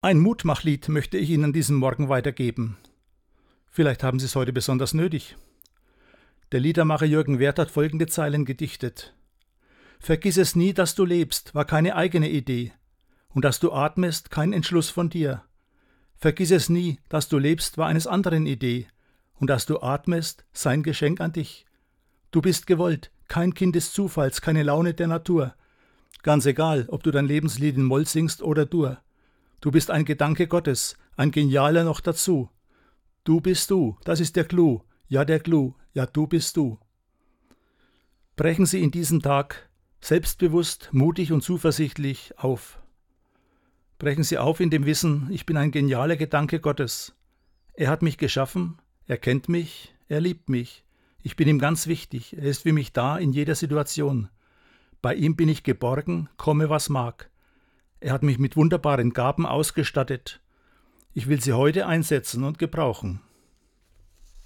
Ein Mutmachlied möchte ich Ihnen diesen Morgen weitergeben. Vielleicht haben Sie es heute besonders nötig. Der Liedermacher Jürgen Werth hat folgende Zeilen gedichtet. Vergiss es nie, dass du lebst, war keine eigene Idee, und dass du atmest, kein Entschluss von dir. Vergiss es nie, dass du lebst, war eines anderen Idee, und dass du atmest, sein Geschenk an dich. Du bist gewollt, kein Kind des Zufalls, keine Laune der Natur. Ganz egal, ob du dein Lebenslied in Moll singst oder Dur. Du bist ein Gedanke Gottes, ein genialer noch dazu. Du bist du, das ist der Clou, ja der Clou, ja du bist du. Brechen Sie in diesem Tag selbstbewusst, mutig und zuversichtlich auf. Brechen Sie auf in dem Wissen, ich bin ein genialer Gedanke Gottes. Er hat mich geschaffen, er kennt mich, er liebt mich. Ich bin ihm ganz wichtig, er ist für mich da in jeder Situation. Bei ihm bin ich geborgen, komme was mag. Er hat mich mit wunderbaren Gaben ausgestattet. Ich will sie heute einsetzen und gebrauchen.